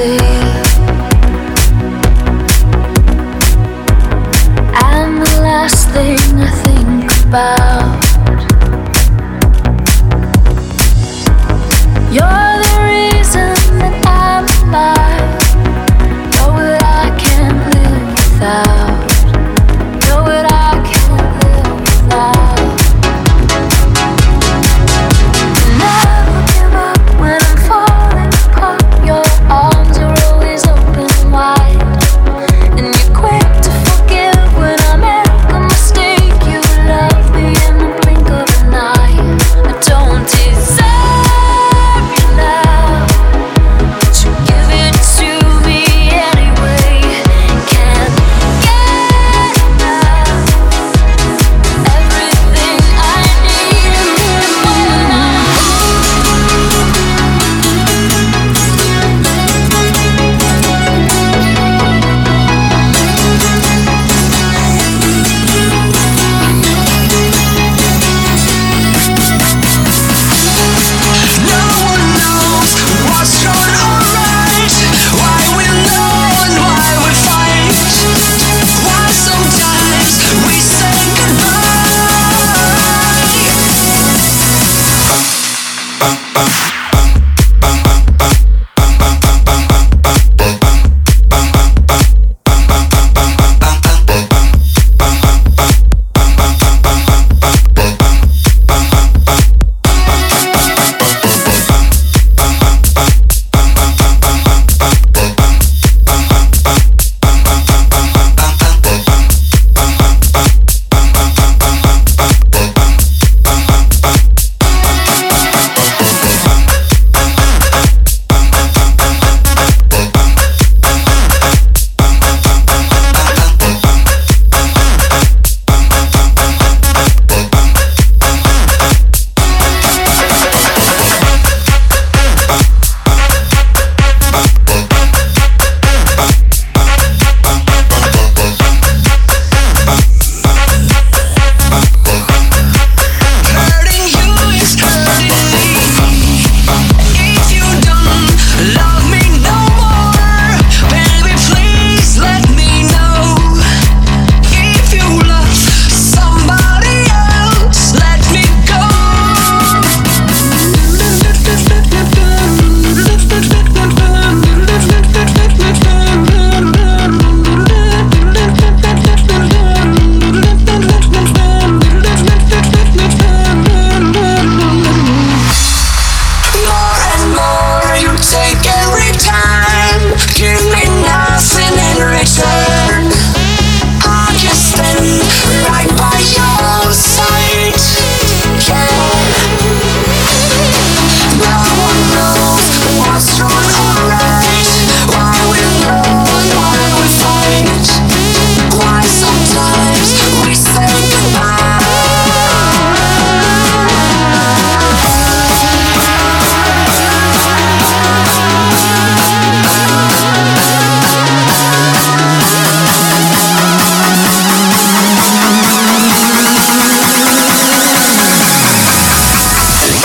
see.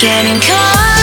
Getting caught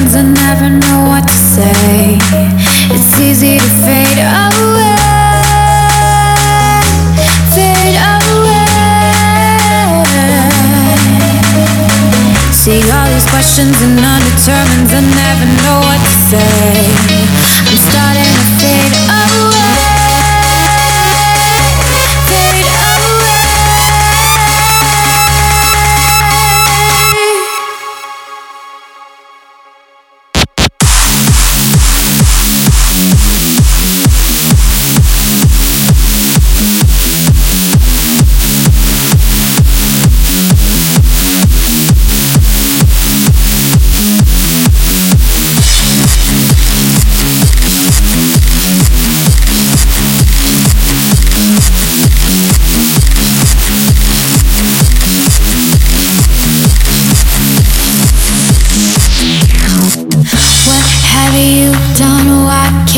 sometimes I never know what to say. It's easy to fade away, fade away. See all these questions and undetermines. I never know what to say. I'm starting.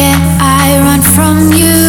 can't I run from you?